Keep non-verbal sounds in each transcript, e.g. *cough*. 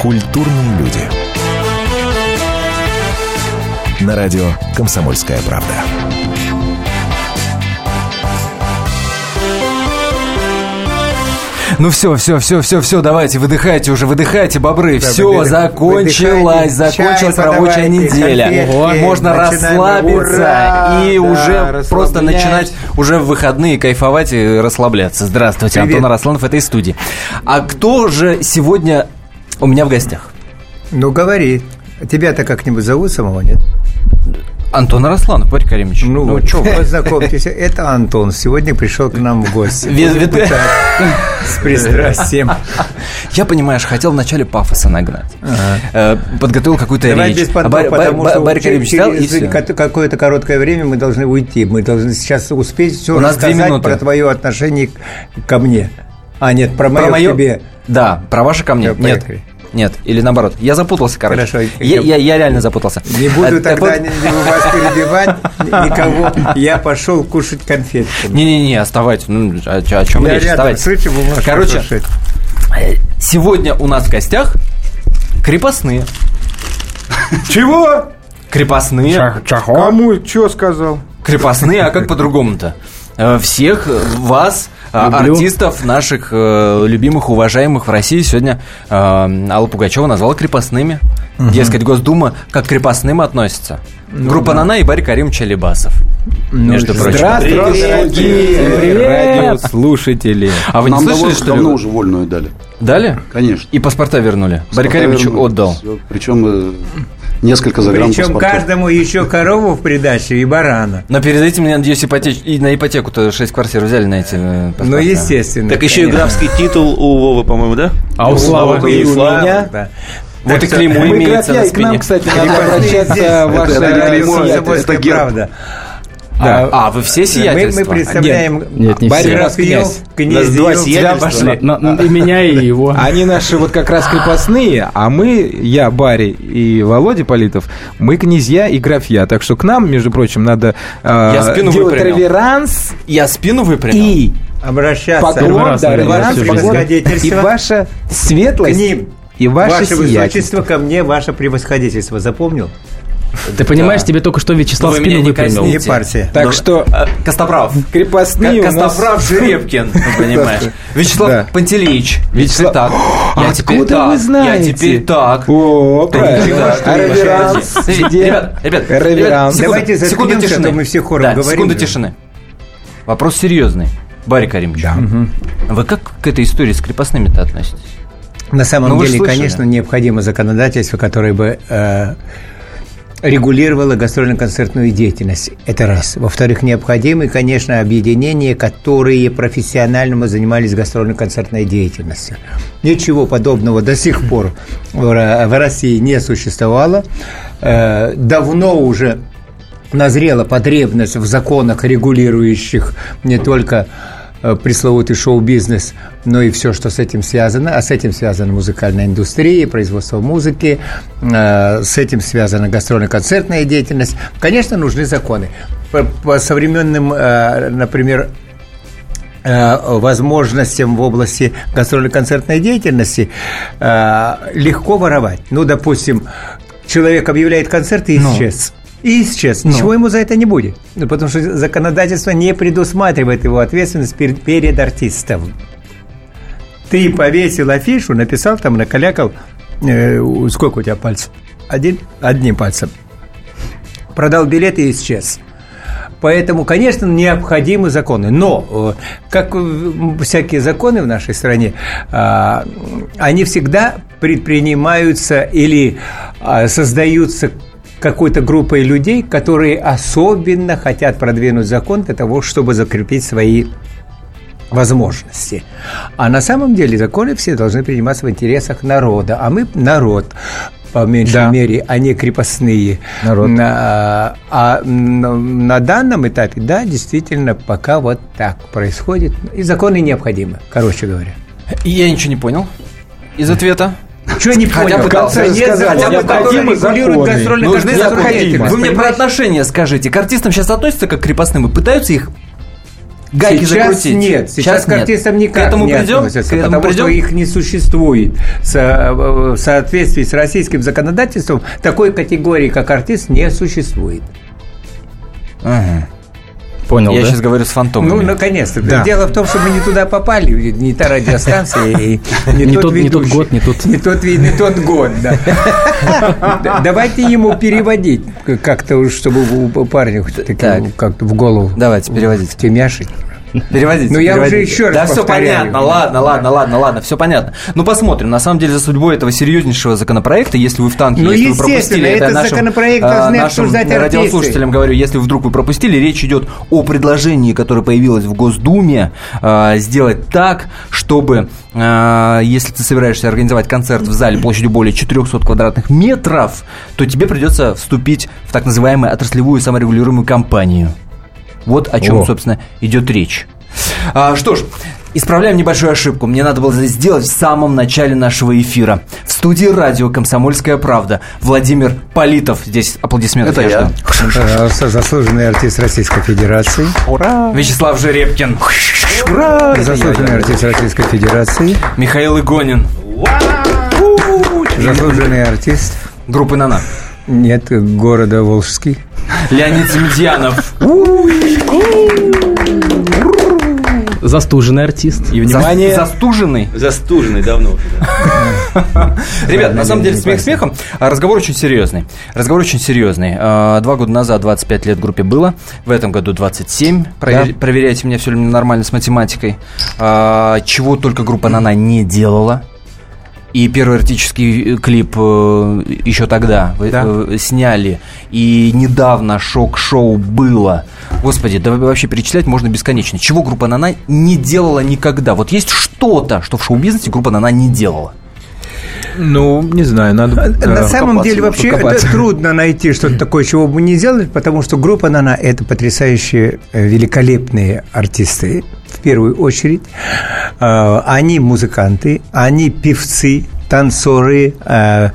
Культурные люди. На радио «Комсомольская правда». Ну все, все, все, все, все, давайте, выдыхайте уже, выдыхайте, бобры. Да, все, выдых- закончилась, закончилась Чай рабочая неделя. конфетки. Можно расслабиться Ура! и Да, уже просто начинать уже в выходные кайфовать и расслабляться. Здравствуйте, Привет. Антон Арасланов в этой студии. А кто же сегодня у меня в гостях? Ну, говори. Тебя-то как-нибудь зовут самого, нет? Антон Арасланов, Борис Каримович. Ну, чё вы? *laughs* познакомьтесь. Это Антон. Сегодня пришел к нам в гости. *laughs* С пристрастием. Я, понимаешь, хотел вначале пафоса нагнать. Э, Подготовил какую-то речь. без А что Борис Каримович взял, и какое-то короткое время мы должны уйти. Мы должны сейчас успеть все рассказать про твое отношение ко мне. А, нет, про мое Про мое... тебе. Да, про ваше ко мне. Нет. Нет, или наоборот. Я запутался, короче. Хорошо. Я, я, я реально запутался. Не буду Э, тогда вот- ни- ни вас перебивать, ни- никого. Я пошел кушать конфетки. Не-не-не, оставайтесь. Ну, о, о чем Я речь? рядом, Оставайтесь. слышу, Короче, э, сегодня у нас в гостях крепостные. Чего? Крепостные. Кому? Что сказал? Крепостные, а как по-другому-то? Э, Всех вас, э, артистов наших э, любимых, уважаемых в России сегодня э, Алла Пугачева назвала крепостными. Дескать, Госдума как к крепостным относится. Группа Нана и Барри Карим Чалибасов. между прочим. Здравствуйте, дорогие Привет. радиослушатели. А вы не Нам слышали, давно, что давно ли? уже вольную дали. Дали? Конечно. И паспорта вернули. Барри Каримович отдал. Причем э, несколько загран Причем паспортов. каждому еще корову в придачу и барана. Но перед этим, я надеюсь, ипотеч... и на ипотеку-то 6 квартир взяли на эти э, паспорта. Ну, естественно. Так еще и конечно. графский титул у Вовы, по-моему, да? А у Славы И у Слава, меня? да. Вот Так и клеймо имеется на и к нам, спине. кстати, надо Крепостные здесь. обращаться ваше Это не клеймо, это- Комсомольская это герб. Правда. А, а, вы все Мы, сиятельства? мы представляем Нет, не Барри все. Князь. князь два сиятельства. пошли. Но- но и меня, и его. *laughs* Они наши вот как раз крепостные, а мы, я, Барри и Володя Политов, мы князья и графья. Так что к нам, между прочим, надо э, Я спину делать выпрямил. реверанс Я спину выпрямил. и Обращаться поклон, раз, да, реверанс, поклон, превосходительство. и ваша К светлость, ним. и ваше, Ваше сиятельство. высочество ко мне, ваше превосходительство. Запомнил? Ты понимаешь, тебе только что Вячеслав Вы спину не выпрямил. Не партия. Так Ну, что э, Костоправ. крепостные у нас... Костоправ Жеребкин, ты *laughs* понимаешь. Вячеслав Да. Пантелеич. Вячеслав- так. Я теперь Откуда так. вы знаете? Я теперь так. О, правильно. Да. А реверанс? Ребят, ребят, Реверанс. Давайте секунду тишины. мы все хором Да, говорим секунду тишины. Вопрос серьезный. Барри Каримович, вы как к этой истории с крепостными-то относитесь? На самом Ну, деле, конечно, необходимо законодательство, которое бы э, регулировало гастрольно-концертную деятельность. Это раз. Во-вторых, необходимы, конечно, объединения, которые профессионально занимались гастрольно-концертной деятельностью. Ничего подобного до сих пор в Ро- в России не существовало. Э, Давно уже назрела потребность в законах, регулирующих не только пресловутый шоу-бизнес, но и все, что с этим связано. А с этим связана музыкальная индустрия, производство музыки, э, с этим связана гастрольно-концертная деятельность. Конечно, нужны законы. По, по современным, э, например, э, возможностям в области гастрольно-концертной деятельности э, легко воровать. Ну, допустим, человек объявляет концерт и исчез. И исчез. Ничего ему за это не будет. Ну, потому что законодательство не предусматривает его ответственность перед, перед артистом. Ты повесил афишу, написал там, накалякал, э, сколько у тебя пальцев? Один? Одним пальцем. Продал билет и исчез. Поэтому, конечно, необходимы законы. Но, э, как э, всякие законы в нашей стране, а, они всегда предпринимаются или а, создаются какой-то группой людей, которые особенно хотят продвинуть закон для того, чтобы закрепить свои возможности. А на самом деле законы все должны приниматься в интересах народа. А мы народ по меньшей Да. мере, а не крепостные. Народ. На, а на, на данном этапе, да, действительно, пока вот так происходит. И законы необходимы, короче говоря. Я ничего не понял из ответа. Что не Хотя понял? бы конце нет сказали, законов, которые необходимы законы. Нужны деятельность. Вы мне про отношения скажите. К артистам сейчас относятся как к крепостным и пытаются их гайки сейчас закрутить. нет, сейчас, к нет. артистам никак К этому не придем? относятся, К этому потому придем? что их не существует. В соответствии с российским законодательством такой категории, как артист, не существует. Ага. Понял, Я да? сейчас говорю с фантомами. Ну, наконец-то. Да. Дело в том, что мы не туда попали, не та радиостанция, и не, *laughs* Не тот тот- не тот год, не тот- Не тот, не тот год, да. *laughs* Да, Давайте ему переводить как-то, чтобы у парня как-то в голову Давайте, переводите. темяшить. Переводите. Ну, я уже еще раз Да, все понятно, ладно, ладно, ладно, ладно, все понятно. Ну, посмотрим. На самом деле, за судьбой этого серьезнейшего законопроекта, если вы в танке, Ну, если вы пропустили, это этот нашим, законопроект а, должны нашим обсуждать артисты. радиослушателям говорю, если вдруг вы пропустили, речь идет о предложении, которое появилось в Госдуме, а, сделать так, чтобы, а, если ты собираешься организовать концерт в зале площадью более 400 квадратных метров, то тебе придется вступить в так называемую отраслевую саморегулируемую компанию. Вот о чем, О. собственно, идет речь. А, что ж, исправляем небольшую ошибку. Мне надо было сделать в самом начале нашего эфира. В студии радио «Комсомольская правда» Владимир Политов. Здесь аплодисменты. Это я. Пожалуйста, заслуженный артист Российской Федерации. Вячеслав Жеребкин. Заслуженный артист Российской Федерации. Михаил Игонин. Заслуженный артист. Группы «Нана». Нет, города Волжский. Леонид Земедьянов. Застуженный артист. И внимание, За- Застуженный. Застуженный давно. *laughs* Ребят, на самом деле, смех смехом, а разговор очень серьезный. Разговор очень серьезный. А, Два года назад 25 лет группе было, в этом году 27. Провер- Проверяйте меня, все ли нормально с математикой. А, Чего только группа «Нана» не делала. И первый эротический э, клип э, еще тогда Да. э, сняли. И недавно шок-шоу было. Господи, да вообще перечислять можно бесконечно. Чего группа «Нана» не делала никогда? Вот есть что-то, что в шоу-бизнесе группа «Нана» не делала. Ну, не знаю, надо... На э, самом деле вообще это трудно найти что-то такое, чего бы не сделали, потому что группа «Нана» – это потрясающие, э, великолепные артисты, в первую очередь. Э, Они музыканты, они певцы, танцоры, э,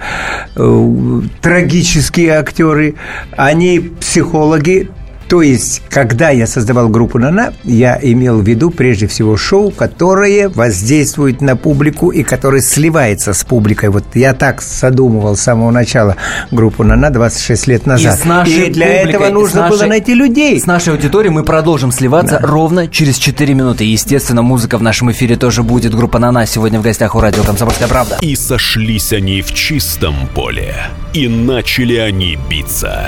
э, трагические актеры, они психологи. То есть, когда я создавал группу «Нана», я имел в виду прежде всего шоу, которое воздействует на публику и которое сливается с публикой. Вот я так задумывал с самого начала группу «Нана» 26 лет назад. И с нашей И для публикой, этого нужно было нашей- найти людей. С нашей аудиторией мы продолжим сливаться ровно через 4 минуты. Естественно, музыка в нашем эфире тоже будет. Группа «Нана» сегодня в гостях у радио «Комсомольская правда». И сошлись они в чистом поле. И начали они биться.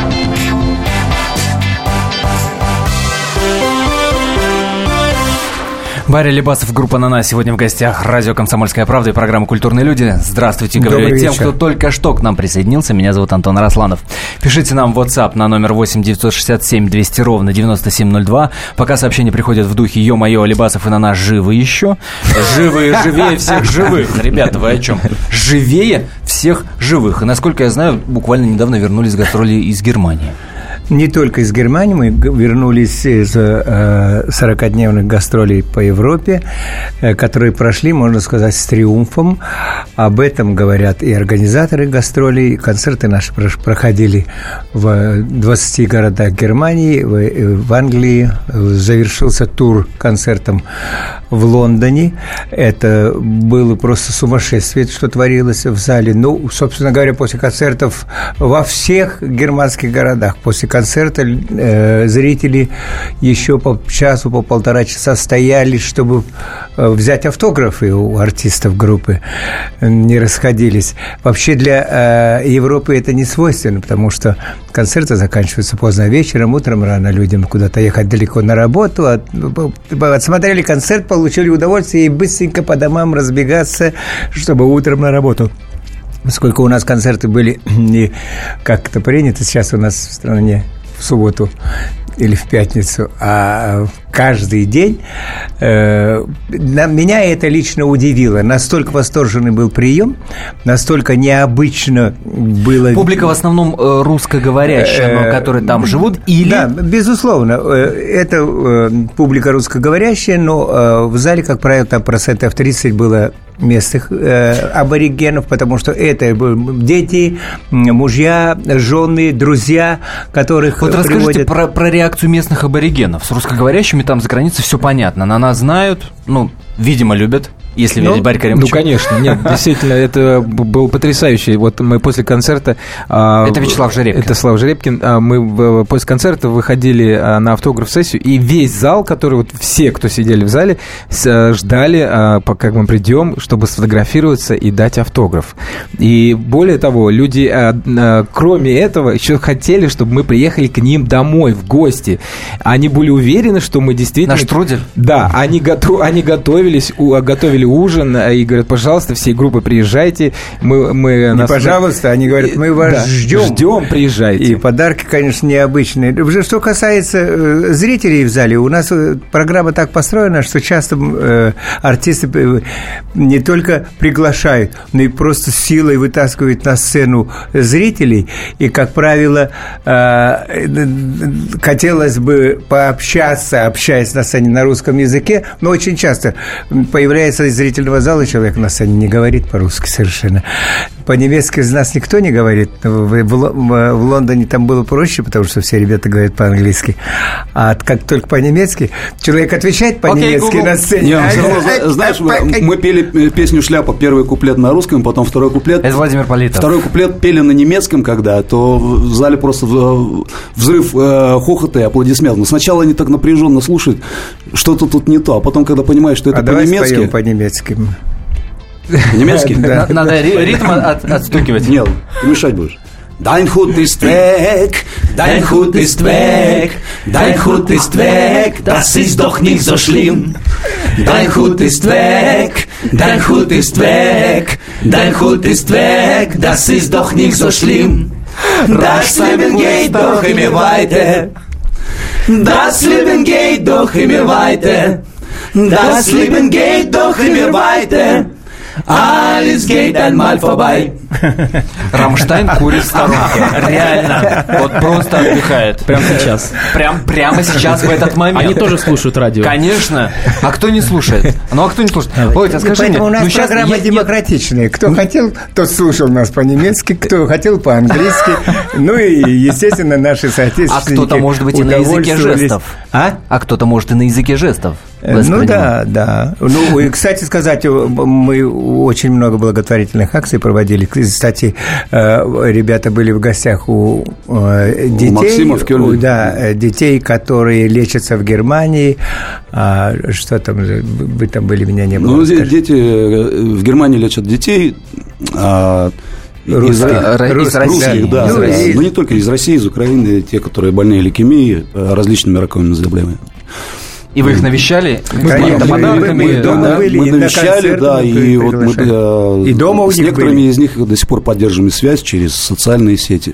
Барри Лебасов, группа «Нана» сегодня в гостях. Радио «Комсомольская правда» и программа «Культурные люди». Здравствуйте, говорю Добрый тем, вечер. кто только что к нам присоединился. Меня зовут Антон Росланов. Пишите нам в WhatsApp на номер 8 967 200 ровно 9702. Пока сообщения приходят в духе «Ё-моё, Лебасов и «Нана» живы еще». Живы и живее всех живых. Ребята, вы о чем? Живее всех живых. И, насколько я знаю, буквально недавно вернулись с гастролей из Германии. Не только из Германии, мы вернулись из э, 40-дневных гастролей по Европе, э, которые прошли, можно сказать, с триумфом. Об этом говорят и организаторы гастролей. Концерты наши проходили в 20 городах Германии, в, э, в Англии. Э, Завершился тур концертом в Лондоне. Это было просто сумасшествие, что творилось в зале. Ну, собственно говоря, после концертов во всех германских городах, после концертов концерта э, зрители еще по часу, по полтора часа стояли, чтобы э, взять автографы у артистов группы, не расходились. Вообще для э, Европы это не свойственно, потому что концерты заканчиваются поздно вечером, утром рано людям куда-то ехать далеко на работу, от- отсмотрели концерт, получили удовольствие и быстренько по домам разбегаться, чтобы утром на работу. Поскольку у нас концерты были *clears throat* не как это принято сейчас у нас в стране в субботу или в пятницу, а каждый день. Э, меня это лично удивило. Настолько восторженный был прием, настолько необычно было... Публика в основном э, русскоговорящая, но Э, которые там живут, или... Да, безусловно. э, Это э, публика русскоговорящая, но э, в зале, как правило, там процентов 30 было местных э, аборигенов, потому что это дети, мужья, жены, друзья, которых Вот э, расскажите приводят. про, про реакцию местных аборигенов. С русскоговорящими там за границей все понятно. На нас знают, ну, видимо, любят, если Ну, верить Барри Ну, конечно, нет, *laughs* действительно, это б- был потрясающий. Вот мы после концерта... а, Это Вячеслав Жеребкин. Это Слава Жеребкин. А, Мы после концерта выходили а, на автограф-сессию, и весь зал, который вот все, кто сидели в зале, ждали, пока мы придем, чтобы сфотографироваться и дать автограф. И более того, люди, кроме этого, еще хотели, чтобы мы приехали к ним домой, в гости. Они были уверены, что мы действительно... Наш трудель. Да, они, готов, они готовились, у- готовили ужин э, и говорят, пожалуйста, всей группы приезжайте. Мы, мы Не нас- пожалуйста, они говорят, мы вас Да, ждем. Ждем, приезжайте. И подарки, конечно, необычные. Уже Что касается э, зрителей в зале, у нас э, программа так построена, что часто э, артисты не только приглашают, но и просто силой вытаскивают на сцену зрителей. И, как правило, э, хотелось бы пообщаться, общаясь на сцене на русском языке, но очень часто появляется из зрительного зала человек на сцене, не говорит по-русски совершенно. По-немецки из нас никто не говорит. В, в в- Лондоне там было проще, потому что все ребята говорят по-английски. А как только по-немецки, человек отвечает по-немецки Google. на сцене. Не, все равно, а- зна- знаешь, мы, мы пели э, песню «Шляпа», первый куплет на русском, потом второй куплет. Это Владимир Политов. Второй куплет пели на немецком, когда, то в зале просто взрыв э, хохота и аплодисментов. Но сначала они так напряженно слушают, что-то тут не то, а потом, когда понимаешь, что это А по-немецки... по-немецки. Немецкий? Да. На- Надо ри- ритм от- отстукивать. Нет, ты мешать будешь. Dein Hut ist weg, dein Hut ist weg, dein Hut ist weg, das ist doch nicht so schlimm. Dein Hut ist weg, dein Hut ist weg, dein Hut ist weg, das ist doch nicht so schlimm. Das Leben geht doch immer weiter. Das Leben geht doch immer weiter. Das Leben geht doch immer weiter. Alles geht einmal vorbei. Рамштайн курит в сторонке. Реально. Вот просто отдыхает. Прямо сейчас. Прям, прямо сейчас, в этот момент. Они тоже слушают радио. Конечно. А кто не слушает? Ну, а кто не слушает? Володь, а скажи мне, Поэтому у нас ну, щас программа я- демократичная. Кто хотел, тот слушал нас по-немецки, кто хотел по-английски. *laughs* Ну и, естественно, наши А соотечественники кто-то, может быть, и на языке жестов. А? А кто-то, может, и на языке жестов. Ну да, да. Ну, и, кстати сказать, мы очень много благотворительных акций проводили. Кстати, э, ребята были в гостях у э, детей. Максима в Кёльне. у- Да, детей, которые лечатся в Германии. А, что там, же, вы там были, меня не было. Ну, скажи. дети э, в Германии лечат детей. а, из, Русских. Из России. русских, да, Ну, да. и- Ну, не только из России, из Украины, те, которые больные лейкемией, различными раковыми заболеваниями. И вы их навещали? Конечно, мы- подарками, мы дома да? были, мы на навещали, концерты да, и вот мы И дома с некоторыми были. из них до сих пор поддерживаем связь через социальные сети.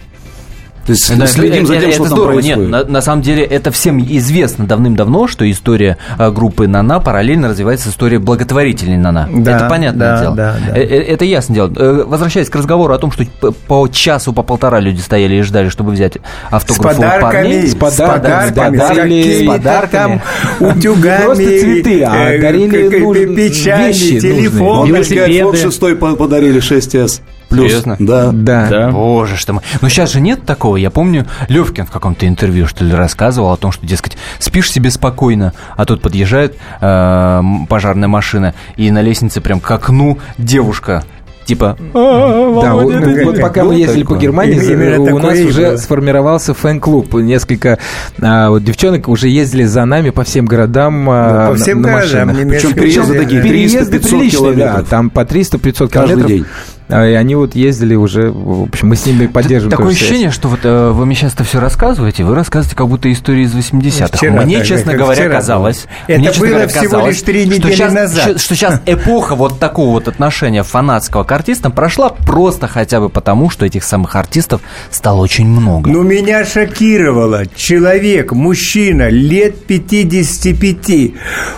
То есть Да, следим за это- тем, это что там здорово. происходит. Нет, на, на самом деле это всем известно давным-давно, что история а, группы «Нана» параллельно развивается с историей благотворительной «Нана». Да, это понятное да, дело. да, да. Э, э, Это ясное дело. Э, Возвращаясь к разговору о том, что по часу, по полтора люди стояли и ждали, чтобы взять С автограф у подарками, парней. с подарками, подарками, да, с дарили- какими-то с подарками. там утюгами, просто цветы, а дарили нужные. телефоны. Велосипеды. iPhone 6 по- подарили 6s. Плюс. Серьезно? Да. Да. Да. Боже что мой. Но сейчас же нет такого. Я помню, Левкин в каком-то интервью, что ли, рассказывал о том, что, дескать, спишь себе спокойно, а тут подъезжает э, пожарная машина, и на лестнице прям к окну девушка Типа, Да, вот, ну, вот пока мы ездили по Германии, Именно у нас уже было. сформировался фэн-клуб. Несколько а, вот девчонок уже ездили за нами по всем городам а, Ну, по на- всем на городам машинах. Причем переезды такие, да. Переезды 300-500 приличные, да, там по 300-500 Каждый километров. день. А, И они вот ездили уже, в общем, мы с ними поддерживаем Такое связь. ощущение, что вот э, вы мне сейчас это все рассказываете, вы рассказываете как будто истории из 80-х. Вчера, мне, да, честно говоря, вчера казалось... Это мне, честно было говоря, всего казалось, лишь три что недели щас- назад. щ- Что сейчас эпоха вот такого вот отношения фанатского к артистам прошла просто хотя бы потому, что этих самых артистов стало очень много. Ну, меня шокировало. Человек, мужчина, лет 55,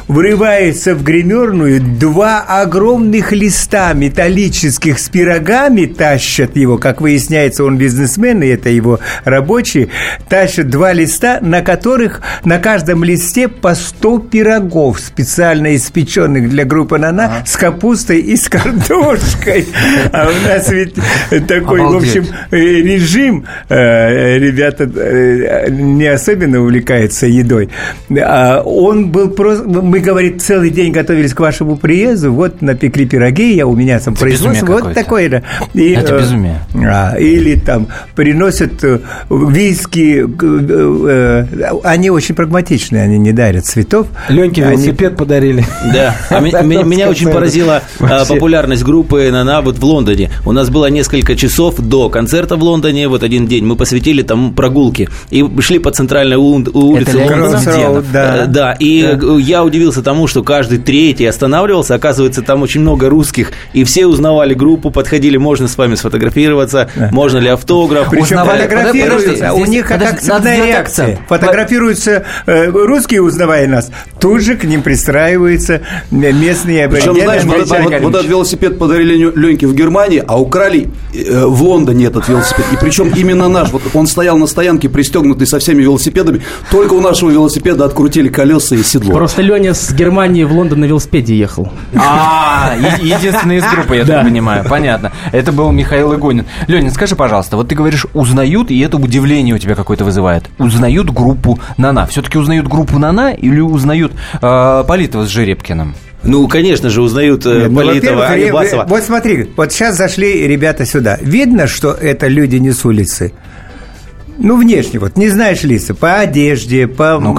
врывается в гримерную, два огромных листа металлических с пирогами тащат его, как выясняется, он бизнесмен, и это его рабочие, тащат два листа, на которых на каждом листе по 100 пирогов, специально испеченных для группы «Нана», с капустой и с картошкой. А у нас ведь такой, в общем, э, режим, э, ребята э, не особенно увлекаются едой. А Он был просто... Мы, говорит, целый день готовились к вашему приезду, вот напекли пироги, я у меня там производство, вот какое-то. Такое. И, Это э, безумие. а, или там приносят э, виски, э, они очень прагматичные, они не дарят цветов. Леньке Они- велосипед подарили. Да, а меня очень поразила а, популярность группы «Нана» вот в Лондоне. У нас было несколько часов до концерта в Лондоне, вот один день мы посвятили там прогулки и шли по центральной ул- улице Лондона. Да. Да, и я удивился тому, что каждый третий останавливался, оказывается, там очень много русских, и все узнавали группу, подходили, можно с вами сфотографироваться, можно ли автограф. Причем Узнавали- фотографируются, у них как подожди, сделать реакция. Фотографируются э, русские, узнавая нас, тут же к ним пристраиваются местные Причем, аборигены, знаешь, вот, вот- вот этот велосипед подарили Леньке в Германии, а украли э, в Лондоне этот велосипед. И причем именно наш. Вот он стоял на стоянке, пристегнутый со всеми велосипедами. Только у нашего велосипеда открутили колеса и седло. Просто Леня с Германии в Лондон на велосипеде ехал. А, единственный из группы, я Да. так понимаю. Понятно. Это был Михаил Игонин. Ленин, скажи, пожалуйста, вот ты говоришь, узнают, и это удивление у тебя какое-то вызывает. Узнают группу Нана. Все-таки узнают группу Нана или узнают э, Политова с Жеребкиным? Ну, конечно же, узнают э, Нет, ну, Политова, ре- Алибасова. Вот смотри, вот сейчас зашли ребята сюда. Видно, что это люди не с улицы. Ну, внешне, вот, не знаешь лица, по одежде, по, Ну,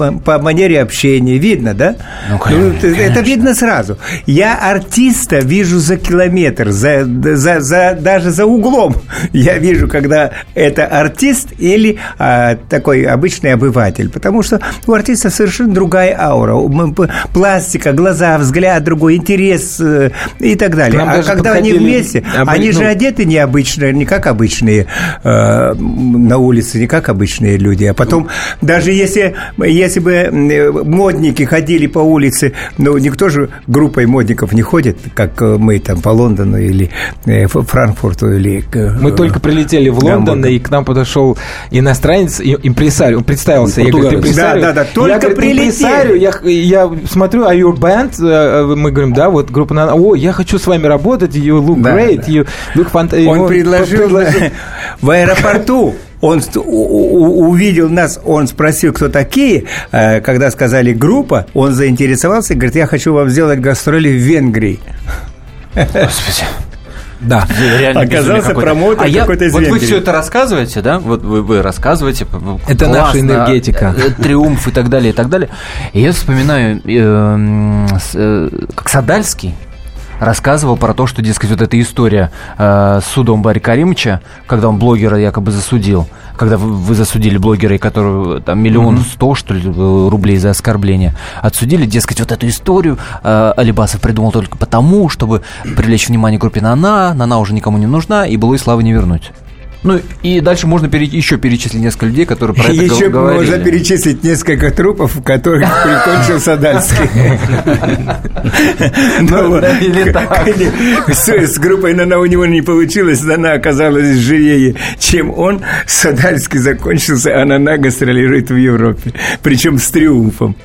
м- по манере общения, видно, да? Ну, конечно, т- Это конечно. видно сразу. Я артиста вижу за километр, за, за, за- даже за углом. *laughs* Я вижу, когда это артист или а, такой обычный обыватель, потому что у артиста совершенно другая аура, пластика, глаза, взгляд другой, интерес э, и так далее. А когда они вместе, обы- они же ну, одеты необычно, не как обычные э, на улице, не как обычные люди. А потом, даже если, если бы э, модники ходили по улице, ну, никто же группой модников не ходит, как э, мы там по Лондону или э, Франкфурту или... э, Мы только прилетели в Лондон, и к нам подошел иностранец, импресарио, он представился. Я говорю, ты импресарио? Да, да, да, только я, прилетели. Я, я смотрю, а your band? Э, Мы говорим, да, вот группа «Нана». О, я хочу с вами работать, you look Да, great, да. you look fantastic. Он предложил *laughs* в аэропорту. Он увидел нас, он спросил, кто такие. Э, Когда сказали группа, он заинтересовался и говорит, я хочу вам сделать гастроли в Венгрии. Господи. Да. Реально Оказался промоутер а я, какой-то из Вот вы Венгрии. все это рассказываете, да? Вот вы, вы рассказываете. Это наша классно, энергетика. э, Триумф и так далее, и так далее. И я вспоминаю, э, э, как Садальский рассказывал про то, что, дескать, вот эта история э, с судом Барри Каримовича, когда он блогера якобы засудил, когда вы, вы засудили блогера, и которого там миллион сто, что ли, э, рублей за оскорбление, отсудили, дескать, вот эту историю э, Алибасов придумал только потому, чтобы привлечь внимание группе Нана, Нана уже никому не нужна, и было и славы не вернуть. Ну, и дальше можно пере- еще перечислить несколько людей, которые про это Еще гов- говорили. можно перечислить несколько трупов, которых *laughs* прикончил Садальский. *laughs* Ну. *laughs* С группой «Нана» у него не получилось, «Нана» оказалась живее, чем он. Садальский закончился, а «Нана» гастролирует в Европе. Причем с триумфом.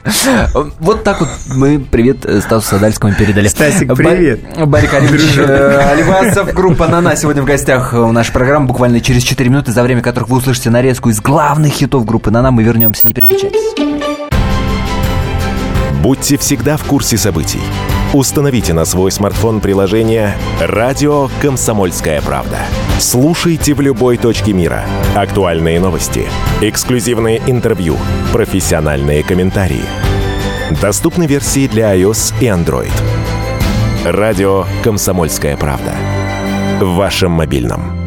Вот так вот мы привет э, Стасу Садальскому передали. Стасик, привет. Барри Каримович э, Алибасов, группа «Нана» сегодня в гостях у нашей программы. Буквально через 4 минуты, за время которых вы услышите нарезку из главных хитов группы «Нана». Мы вернемся, не переключайтесь. Будьте всегда в курсе событий. Установите на свой смартфон приложение «Радио Комсомольская правда». Слушайте в любой точке мира. Актуальные новости, эксклюзивные интервью, профессиональные комментарии. Доступны версии для iOS и Android. «Радио Комсомольская правда». В вашем мобильном.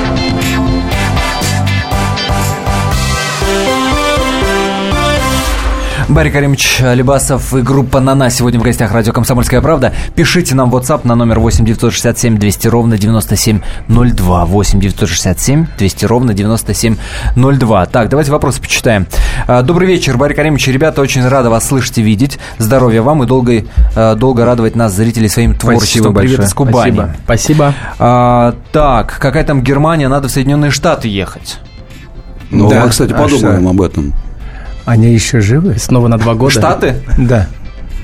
Барри Каримович Алибасов и группа «Нана» сегодня в гостях радио «Комсомольская правда». Пишите нам в WhatsApp на номер 8 967 200 ровно 9702. 8 967 200 ровно 9702. Так, давайте вопросы почитаем. А, Добрый вечер, Барри Каримович. Ребята, очень рада вас слышать и видеть. Здоровья вам и долго, а, долго радовать нас, зрителей, своим творчеством. Привет большое. из Кубани. Спасибо. Спасибо. А, так, какая там Германия? Надо в Соединенные Штаты ехать. Ну, Да. а, кстати, А подумаем что? об этом. Они еще живы? Снова на два года. Штаты? Да.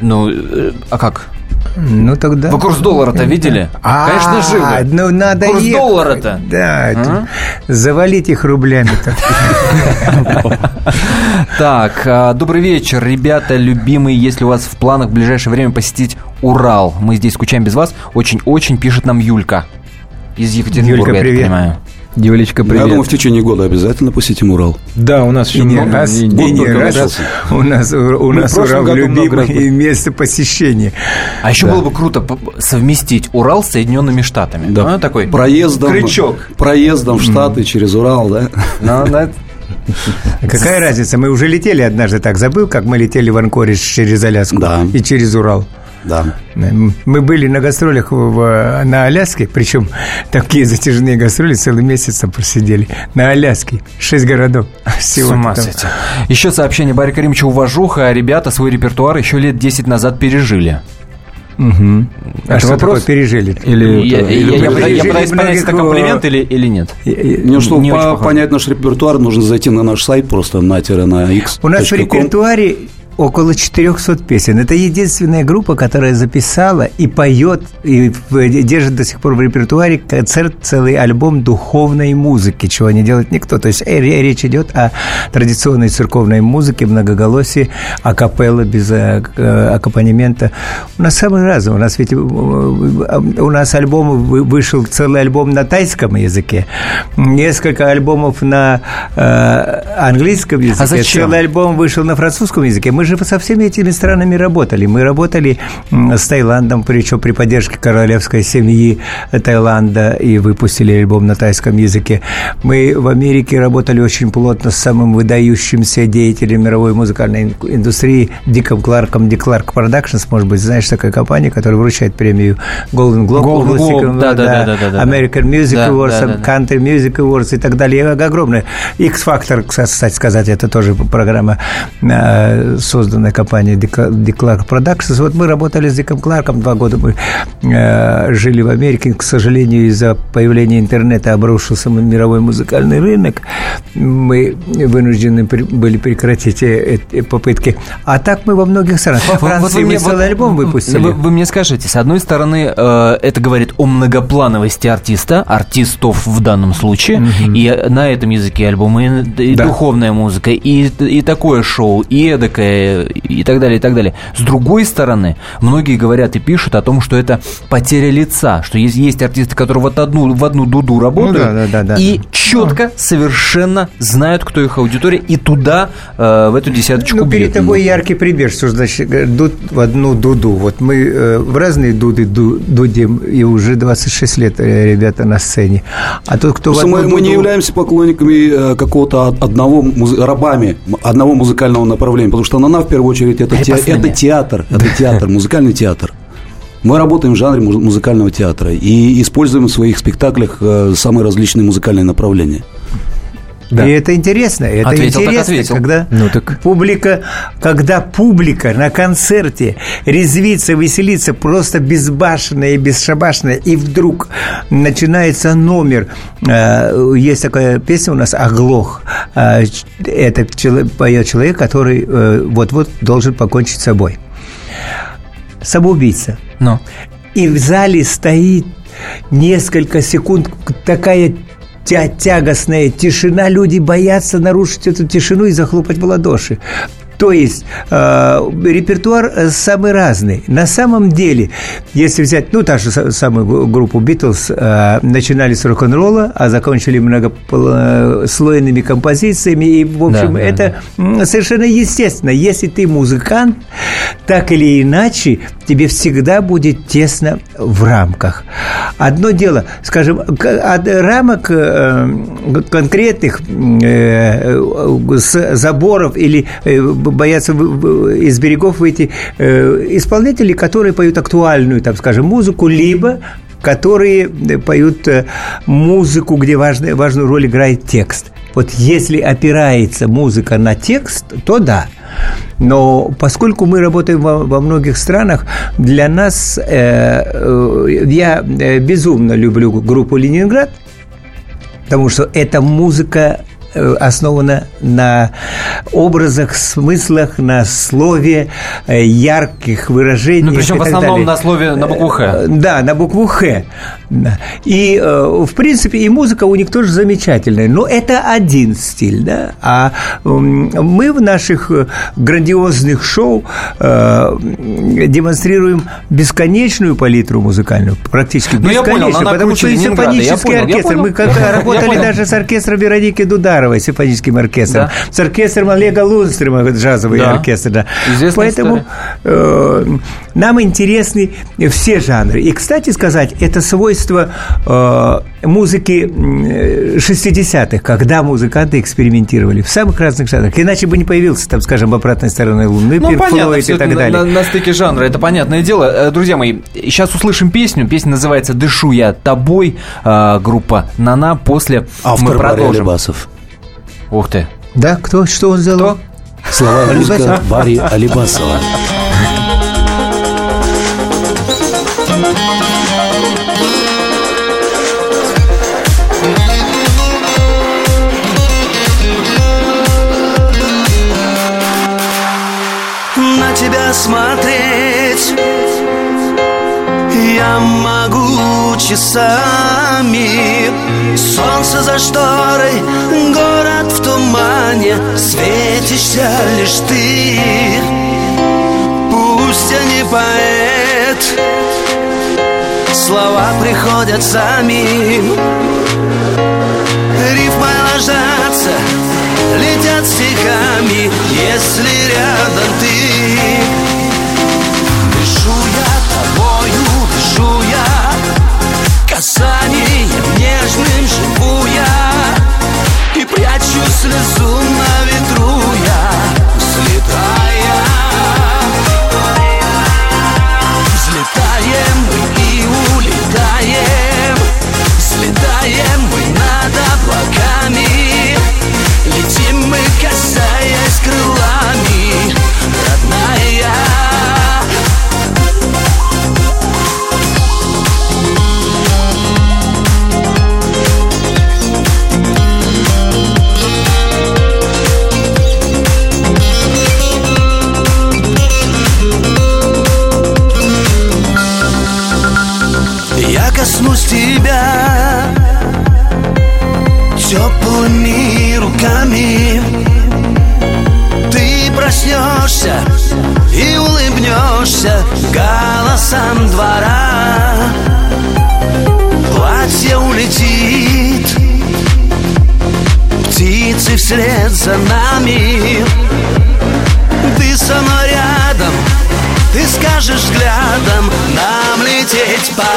Ну, э, а как? Ну тогда... Вы курс доллара-то видели? А, Конечно, живы. Ну надо Курс ехать. доллара-то. Да, А? завалить их рублями-то. *laughs* Так, а, добрый вечер, ребята, любимые. Если у вас в планах в ближайшее время посетить Урал, мы здесь скучаем без вас. Очень-очень пишет нам Юлька из Екатеринбурга, Юлька, я так привет. понимаю. Юлечка, Я думаю, привет. в течение года обязательно посетим Урал. Да, у нас И еще не много. раз, и- не только раз. начался. У нас, у у нас Урал любимое место посещения. А еще было бы круто совместить Урал с Соединенными Штатами. Да. Ну, такой Проездом, крючок. проездом в Штаты через Урал, да? Ну, да. Какая разница? Мы уже летели однажды так. Забыл, как мы летели в Анкоридж через Аляску Да. и через Урал. Да. Мы были на гастролях в- на Аляске, причем такие затяжные гастроли целый месяц там просидели. На Аляске. Шесть городов. *laughs* С Всего ума там. сойти. Еще сообщение Барри Каримовича уважуха, а ребята свой репертуар еще лет 10 назад пережили. Мгм. А Это что вопрос? такое пережили? Или Я, это- я- или я- я пережили пытаюсь понять, это комплимент или, или нет. Ну, чтобы Не по- понять наш репертуар, нужно зайти на наш сайт просто на на x. У нас в репертуаре около 400 песен. Это единственная группа, которая записала и поет, и держит до сих пор в репертуаре концерт, целый альбом духовной музыки, чего не делает никто. То есть э, ре- речь идет о традиционной церковной музыке, многоголосии, акапелла без э, э, аккомпанемента. У нас самый разный. У нас ведь у нас альбом вы- вышел целый альбом на тайском языке, несколько альбомов на английском языке, А зачем? целый альбом вышел на французском языке. Мы же со всеми этими странами работали. Мы работали с Таиландом, причем при поддержке королевской семьи Таиланда, и выпустили альбом на тайском языке. Мы в Америке работали очень плотно с самым выдающимся деятелем мировой музыкальной ин- индустрии Диком Кларком, Дик Кларк Productions, может быть, знаешь, такая компания, которая вручает премию Golden Globe. Golden Globe, да, да, да, да, да. American Music Да, Awards, да, да, да. Country Music Awards и так далее. Огромное. X-Factor, кстати сказать, это тоже программа, э, созданная компанией Dick Clark Productions. Вот мы работали с Диком Кларком два года. Мы э, жили в Америке. К сожалению, из-за появления интернета обрушился мировой музыкальный рынок. Мы вынуждены были прекратить э- эти попытки. А так мы во многих странах. Во Вот- вот Франции вы мы мне- целый вот- альбом выпустили. Вы, вы мне скажите, с одной стороны, э, это говорит о многоплановости артиста, артистов в данном случае, и на этом языке альбом и, и Да. духовная музыка, и, и такое шоу, и эдакое, и так далее, и так далее. С другой стороны, многие говорят и пишут о том, что это потеря лица, что есть, есть артисты, которые вот одну, в одну дуду работают, Ну да, да, да, да. и четко, совершенно знают, кто их аудитория, и туда, э, в эту десяточку Ну, перед бьют. тобой яркий пример, что значит э, дуд в одну дуду. Вот мы э, в разные дуды ду- дудим, и уже 26 лет э, ребята на сцене. А тот, кто в Просто одну мы, мы не дуду- являемся поклонниками э, какого-то од- одного муз- рабами одного музыкального направления, потому что «Нана» в первую очередь это, те- это театр, это театр, музыкальный театр. Мы работаем в жанре муз- музыкального театра и используем в своих спектаклях э, самые различные музыкальные направления. И это интересно. Это Ответил, так интересно, ответил. когда Ну, так- публика, когда публика на концерте резвится, веселится, просто безбашенная и бесшабашная, и вдруг начинается номер. Э, Есть такая песня у нас «Оглох». Э, Это поет человек, который э, вот-вот должен покончить с собой. Самоубийца. Ну. И в зале стоит несколько секунд такая тя тягостная тишина, люди боятся нарушить эту тишину и захлопать в ладоши. То есть э, репертуар э, самый разный. На самом деле, если взять, ну, та же самую группу Битлз, э, начинали с рок-н-ролла, а закончили многослойными композициями, и, в общем, да, это да. совершенно естественно. Если ты музыкант, так или иначе, тебе всегда будет тесно в рамках. Одно дело, скажем, от рамок э, конкретных э, заборов или э, боятся из берегов выйти исполнители, которые поют актуальную, там, скажем, музыку, либо которые поют музыку, где важную, важную роль играет текст. Вот если опирается музыка на текст, то да. Но поскольку мы работаем во, во многих странах, для нас э, э, я э, безумно люблю группу Ленинград, потому что это музыка основана на образах, смыслах, на слове, э, ярких выражениях. Ну, причем в основном далее. на слове, на букву «Х». Э, да, на букву «Х». И, в принципе, и музыка у них тоже замечательная. Но это один стиль, да. А мы в наших грандиозных шоу демонстрируем бесконечную палитру музыкальную, практически ну, бесконечную, понял, потому что и симфонический оркестр. Мы как работали даже с оркестром Вероники Дудар Захарова симфоническим оркестром, да. с оркестром Олега Лунстрима, джазовый да. оркестр. Да. Поэтому э, нам интересны все жанры. И, кстати сказать, это свойство э, музыки 60-х, когда музыканты экспериментировали в самых разных жанрах. Иначе бы не появился, там, скажем, обратной стороны Луны, ну, понятно, и так далее. На, на стыке жанра, это понятное дело. Э, друзья мои, сейчас услышим песню. Песня называется «Дышу я тобой». Э, группа «Нана». После Автор мы продолжим. Басов. Ух ты. Да, кто, что он сделал? Кто? Слова музыка *laughs* Барри Алибасова. На тебя смотреть я могу часами Солнце за шторой, Светишься лишь ты. Пусть я не поэт. Слова приходят сами. Рифмы ложатся, летят стихами. Если рядом ты касанием нежным живу я И прячу слезу на ветру. я Взлетая Взлетаем мы и улетаем. Взлетаем мы над облаками. Летим мы, касаясь крылами руками Ты проснешься и улыбнешься Голосом двора. Платье улетит Птицы вслед за нами. Ты со мной рядом ты скажешь взглядом, нам лететь пора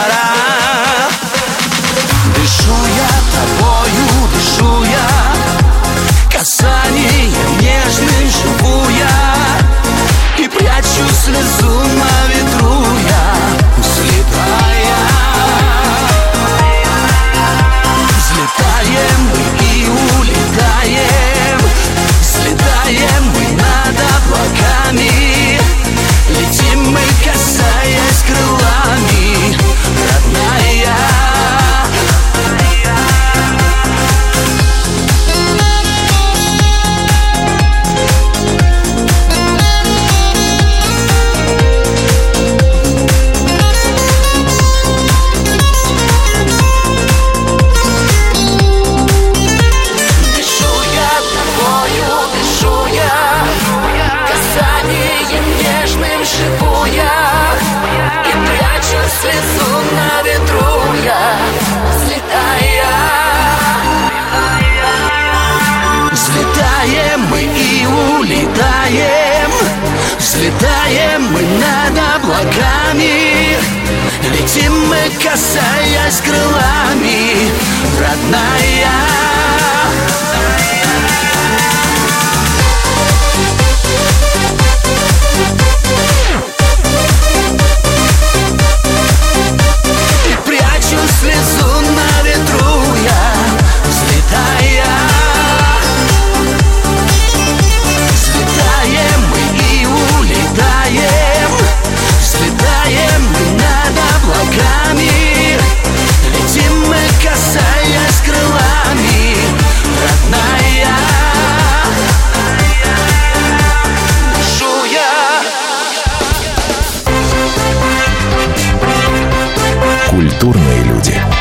касаясь крылами Родная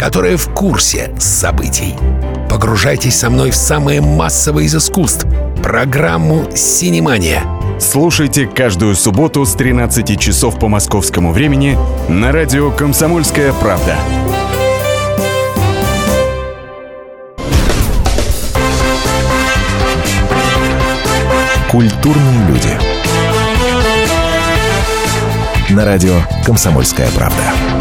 которые в курсе событий. Погружайтесь со мной в самое массовое из искусств – программу «Синемания». Слушайте каждую субботу с 13 часов по московскому времени на радио «Комсомольская правда». Культурные люди. На радио «Комсомольская правда».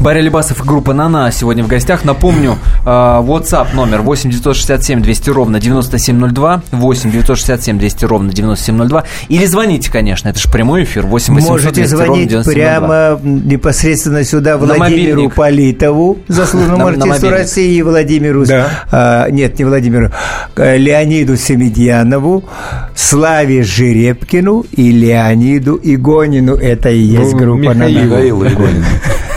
Барри Алибасов и группа «Нана» сегодня в гостях. Напомню, э, WhatsApp номер 8 967 200 ровно 9702, 8 967 200 ровно 9702. Или звоните, конечно, это же прямой эфир, 8 800 Можете 200 ровно звонить 9702. прямо непосредственно сюда На Владимиру мобильник. Политову, заслуженному *laughs* На- на артисту мобильник. России, и Владимиру... а, нет, не Владимиру, а, Леониду Семедьянову, Славе Жеребкину и Леониду Игонину. Это и есть Ну, группа Михаилу «Нана». *laughs* Игонину.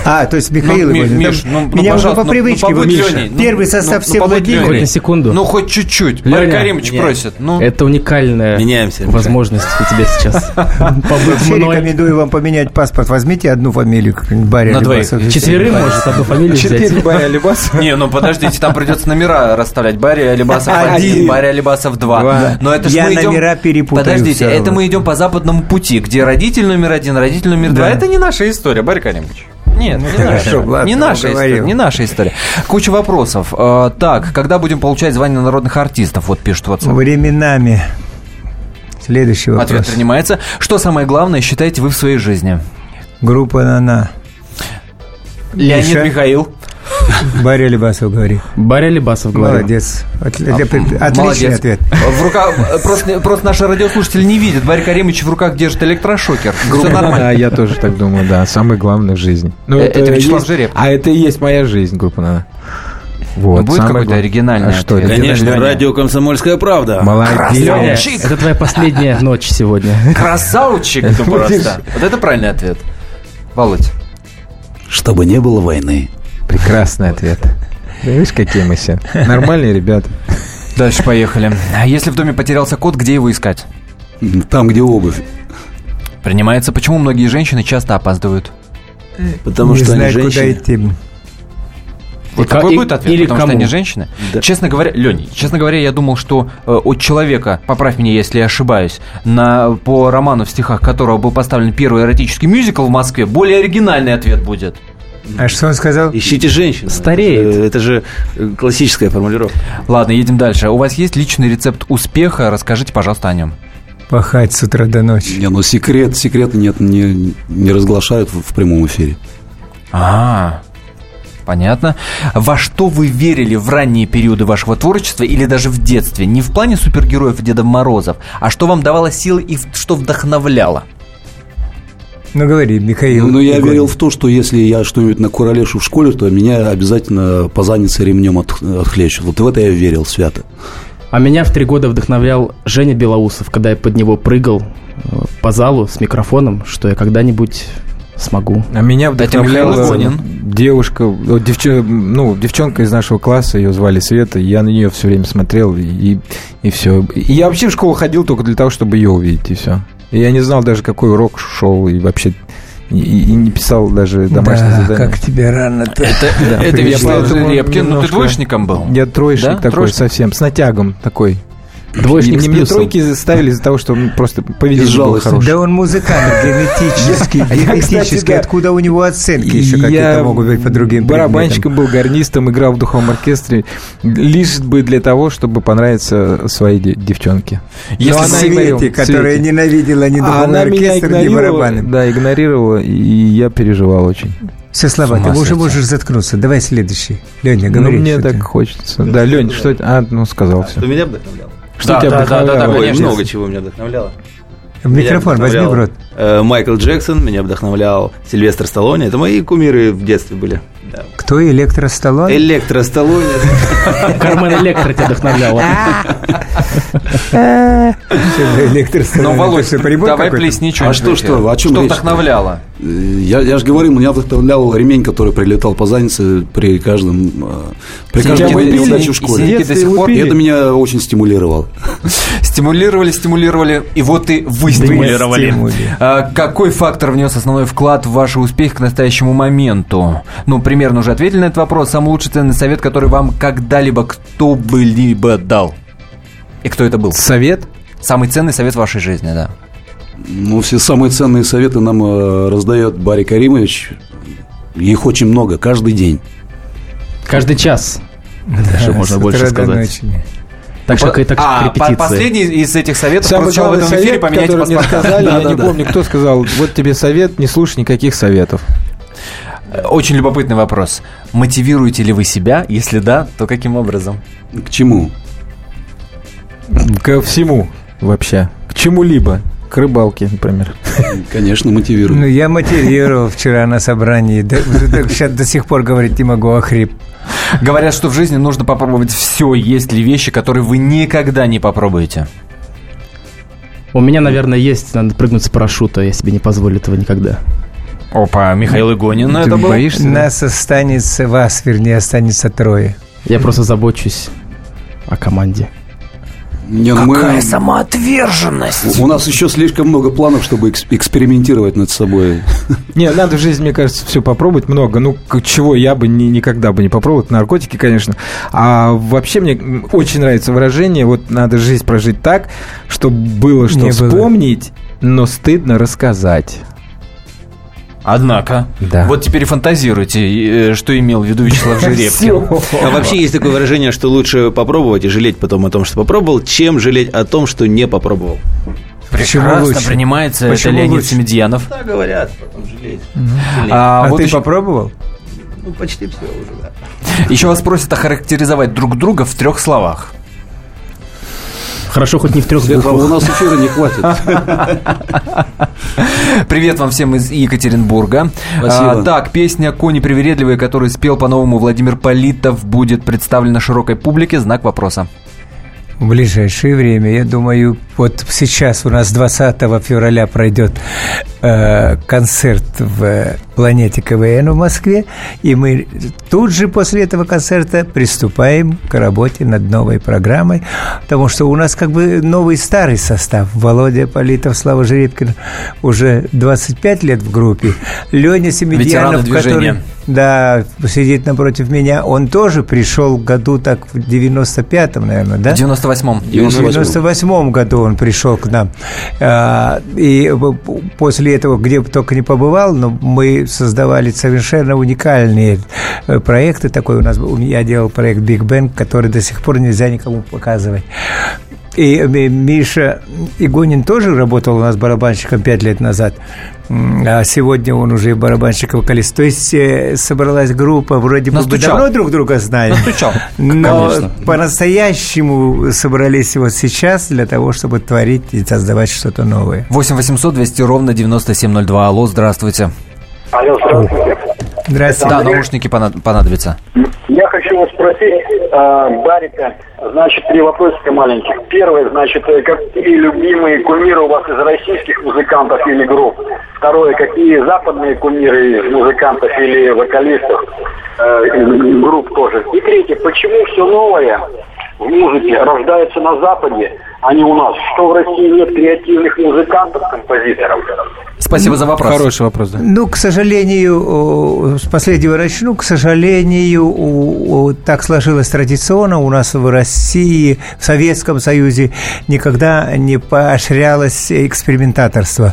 А, то есть Михаил Ну, Игонин. Миш, ну, ну, Меня уже по ну, привычке. ну, вот побудь Леней, ну, Первый ну, состав ну, все. Леней. Хоть на секунду. Ну, хоть чуть-чуть. Барри Каримович нет. просит. Ну, Это уникальная Меняемся. возможность у тебя сейчас побыть Вообще мной. рекомендую вам поменять паспорт. Возьмите одну фамилию, Барри На двоих. Алибасов. Четверым может одну фамилию Четыре взять. *laughs* Барри Алибасов. Не, ну подождите, там придется номера расставлять. Барри Алибасов Один. 1, Барри Алибасов 2. Два. Но это ж Я мы идем... номера перепутаю Подождите, это мы идем по западному пути, где родитель номер один, родитель номер два. Это не наша история, Барри Каримович. Нет, не хорошо, наша. ладно, Не наша история. Не наша история. Куча вопросов. Э, Так, когда будем получать звание народных артистов? Вот пишет вот. Временами. Следующий вопрос. Ответ принимается. Что самое главное считаете вы в своей жизни? Группа «Нана». Леонид Миша? Михаил. *laughs* Барри Алибасов говори. Барри Алибасов говорю. Молодец. Это Отличный молодец. ответ. В руках, просто, просто наши радиослушатели не видят. Барри Каримович в руках держит электрошокер. Все нормально. Да, я тоже так думаю, да. Самое главное в жизни. Ну, Э, это Вячеслав есть- Жеребкин. А это и есть моя жизнь, группа «Нана». Вот, Ну, будет какой-то главное. оригинальный А что, ответ? Конечно, радио «Комсомольская правда». Молодец. Красавчик. это твоя последняя ночь сегодня. Красавчик ты просто. Вот это правильный ответ. Володь. Чтобы не было войны. Прекрасный ответ. Да видишь, какие мы все. Нормальные ребята. Дальше поехали. А Если в доме потерялся кот, где его искать? Там, где обувь. Принимается, почему многие женщины часто опаздывают? Потому Не что они знаю, куда женщины. идти. Вот И такой ка- будет и- ответ, или потому что кому? они женщины. Честно говоря, Лень, честно говоря, я думал, что э, от человека, поправь меня, если я ошибаюсь, на, по роману, в стихах которого был поставлен первый эротический мюзикл в Москве, более оригинальный ответ будет. А что он сказал? Ищите женщин. Стареет. Это же э, классическая формулировка. Ладно, едем дальше. У вас есть личный рецепт успеха? Расскажите, пожалуйста, о нем. Пахать с утра до ночи. Не, ну секрет, секреты нет, не, не разглашают в, в прямом эфире. А, понятно. Во что вы верили в ранние периоды вашего творчества или даже в детстве? Не в плане супергероев и Дедов Морозов, а что вам давало силы и что вдохновляло? Ну, говори, Михаил. Ну, я Игорь. верил в то, что если я что-нибудь накуролешу в школе, то меня обязательно по заднице ремнем от, отхлещут. Вот в это я верил свято. А меня в три года вдохновлял Женя Белоусов, когда я под него прыгал э, по залу с микрофоном, что я когда-нибудь смогу. А меня вдохновляла девушка, вот девчо- ну, девчонка из нашего класса, ее звали Света, я на нее все время смотрел, и, и все. И я вообще в школу ходил только для того, чтобы ее увидеть, и все. И я не знал даже, какой урок шел, и вообще и, и не писал даже домашнее Да, задание. как тебе рано-то. Это, это Я Вячеслав поэтому Жеребкин, ну ты двоечником был. Я троечник Да? такой Троечник? совсем, с натягом такой. Двоечник с мне плюсом. тройки ставили из-за того, что ну, просто поведение было хорошее. Да он музыкант генетически, *laughs* Я, генетически. кстати, да. Откуда у него оценки еще Я какие-то могут быть по другим барабанщиком был, гарнистом, играл в духовом оркестре, лишь бы для того, чтобы понравиться своей де- девчонке. Если она Свете, которая ненавидела ни А духовный оркестр, ни барабаны. да, игнорировала, и я переживал очень. Все, Слава, С ума ты уже можешь заткнуться. Давай следующий. Леня, Ну, говори. мне что так ты. хочется. Да, Лень, что? А, ну, сказал все. Что меня вдохновляло? Что Да, тебя да, да, да, вдохновляло? да, Ой, конечно. много чего меня вдохновляло. Микрофон Меня возьми в рот. э, Майкл Джексон, меня вдохновлял Сильвестр Сталлоне. Это мои кумиры в детстве были. Да. Кто электросталон? Электро Сталлоне. Кармен Электро тебя вдохновляла. *laughs* Электросталон. Ну, Володь, что, давай плесни что-нибудь. А что, что, о чем Что вдохновляло? Я, я же говорю, меня вдохновлял ремень, который прилетал по заднице при каждом э, при каждой моей неудаче в и школе. синяки до сих пор. И это меня очень стимулировало. Стимулировали, стимулировали, и вот и вы стимулировали. А, какой фактор внес основной вклад в ваш успех к настоящему моменту? Ну, примерно уже ответили на этот вопрос. Самый лучший ценный совет, который вам когда-либо кто бы либо дал? И кто это был? Совет? Самый ценный совет в вашей жизни, да. Ну, все самые ценные советы нам э, раздает Барри Каримович. Их очень много, каждый день. Каждый час. Да, Даже можно с больше сказать. ночи. Так что это как а, репетиция. последний из этих советов Самый прозвучал в этом эфире, поменяйте который мне паспорта. сказали, *laughs* я не помню, кто сказал, вот тебе совет, не слушай никаких советов. Очень любопытный вопрос. Мотивируете ли вы себя? Если да, то каким образом? К чему? Ко всему вообще. К чему-либо. К рыбалке, например. Конечно, мотивирую. Ну, я мотивировал вчера на собрании. Сейчас до сих пор говорить не могу, охрип. Говорят, что в жизни нужно попробовать все. Есть ли вещи, которые вы никогда не попробуете? У меня, наверное, есть, надо прыгнуть с парашюта, я себе не позволю этого никогда. Опа, Михаил Игонин, Ты это был. боишься? Нас останется, вас, вернее, останется трое. Я просто забочусь о команде. Не, ну мы- самоотверженность! У нас еще слишком много планов, чтобы экс- экспериментировать над собой. *laughs* Не, надо в жизни, мне кажется, все попробовать много. Ну, чего я бы ни- никогда бы не попробовал. Наркотики, конечно. А вообще мне очень нравится выражение, вот надо жизнь прожить так, чтобы было что Не было. вспомнить, но стыдно рассказать. Однако, Да. вот теперь фантазируйте, э, что имел в виду Вячеслав Жеребкин. А вообще есть такое выражение, что лучше попробовать и жалеть потом о том, что попробовал, чем жалеть о том, что не попробовал. Почему Прекрасно лучше? принимается Почему это Леонид лучше? Семедьянов. Да, говорят, потом жалеть. А, А, вот ты еще, попробовал? Ну, почти все уже, да. еще вас просят охарактеризовать друг друга в трех словах. Хорошо, хоть не в трех Этого у буквах. нас эфира не хватит. Привет вам всем из Екатеринбурга. Спасибо. А, так, песня «Кони привередливые», которую спел по-новому Владимир Политов, будет представлена широкой публике. Знак вопроса. В ближайшее время, я думаю, вот сейчас у нас 20 февраля пройдет э, концерт в планете КВН в Москве, и мы тут же после этого концерта приступаем к работе над новой программой, потому что у нас как бы новый старый состав. Володя Политов, Слава Жеребкин уже 25 лет в группе. Леня Семедьянов, который да, сидит напротив меня, он тоже пришел году так в 95-м, наверное, да? В 98-м. В 98 году он пришел к нам. А, И после этого, где бы только не побывал, но мы создавали совершенно уникальные э, проекты. Такой у нас был, я делал проект Big Bang, который до сих пор нельзя никому показывать. И э, Миша Игонин тоже работал у нас барабанщиком пять лет назад. А сегодня он уже барабанщик-вокалист. То есть э, собралась группа, вроде бы мы давно друг друга знаем. Настучал. Но Конечно. по-настоящему собрались вот сейчас для того, чтобы творить и создавать что-то новое. 8 800 200 ровно 9702. Алло, здравствуйте. Алло, здравствуйте. Здравствуйте. Да, наушники понадобятся. Я хочу вас спросить, э, Барика, значит, три вопросика маленьких. Первый, значит, э, какие любимые кумиры у вас из российских музыкантов или групп? Второе, какие западные кумиры из музыкантов или вокалистов, э, групп тоже? И третье, почему все новое в музыке рождается на Западе, а не у нас? Что в России нет креативных музыкантов, композиторов? Спасибо за вопрос. Хороший вопрос, да. Ну, к сожалению, с последнего начну, к сожалению, так сложилось традиционно у нас в России, в Советском Союзе никогда не поощрялось экспериментаторство.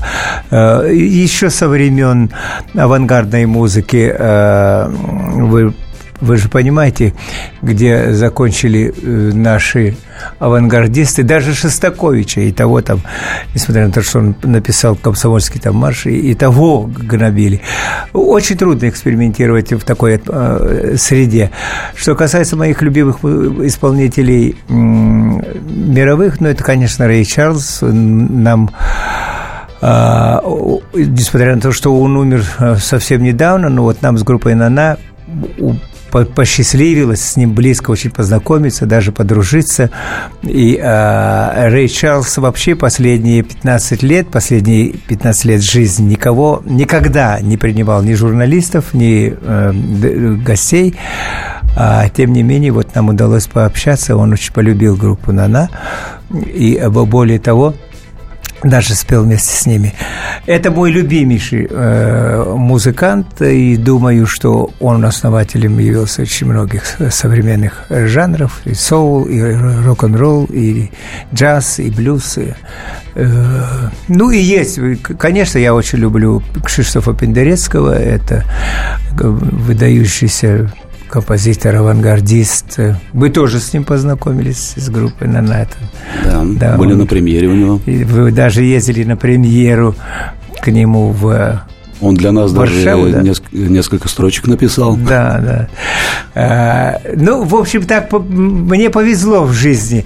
Э, Еще со времен авангардной музыки э, вы вы же понимаете, где закончили э, наши авангардисты, даже Шостаковича, и того там, несмотря на то, что он написал комсомольский там марш, и, того гнобили. Очень трудно экспериментировать в такой э, среде. Что касается моих любимых исполнителей э, мировых, ну, это, конечно, Рэй Чарльз. Нам э, несмотря на то, что он умер совсем недавно, но вот нам с группой «Нана» посчастливилось с ним близко очень познакомиться, даже подружиться. И э, Рэй Чарльз вообще последние 15 лет, последние 15 лет жизни никого никогда не принимал ни журналистов, ни э, гостей. А, тем не менее, вот нам удалось пообщаться, он очень полюбил группу «Нана». И более того, даже спел вместе с ними. Это мой любимейший э, музыкант, и думаю, что он основателем явился очень многих современных жанров, и соул, и рок-н-ролл, и джаз, и блюз. И, э, ну и есть, конечно, я очень люблю Кшиштофа Пендерецкого, это выдающийся композитор, авангардист. Вы тоже с ним познакомились, с группой Нанатан. Да, да, были он, на премьере у него. И вы даже ездили на премьеру к нему в он для нас Варшаву, даже да? несколько, несколько строчек написал. Да, да. А, ну, в общем, так мне повезло в жизни.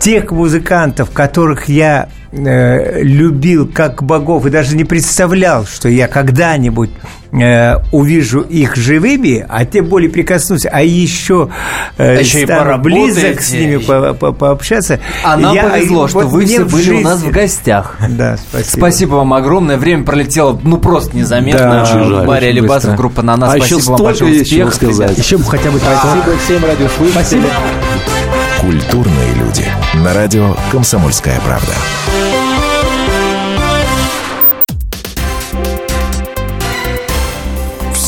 Тех музыкантов, которых я э, любил как богов и даже не представлял, что я когда-нибудь э, увижу их живыми, а тем более прикоснусь, а еще, э, а еще стану близок с ними по по пообщаться. А нам я, повезло, что вы все были жизни... у нас в гостях. Да, спасибо. Спасибо вам огромное. Время пролетело, ну, просто незаметно. Да, жаль, Мария Лебасов, группа «На нас». А спасибо еще вам большое. Успех. сказать. Еще бы хотя бы Спасибо всем радиослушателям. Спасибо. Культурные люди. На радио «Комсомольская правда».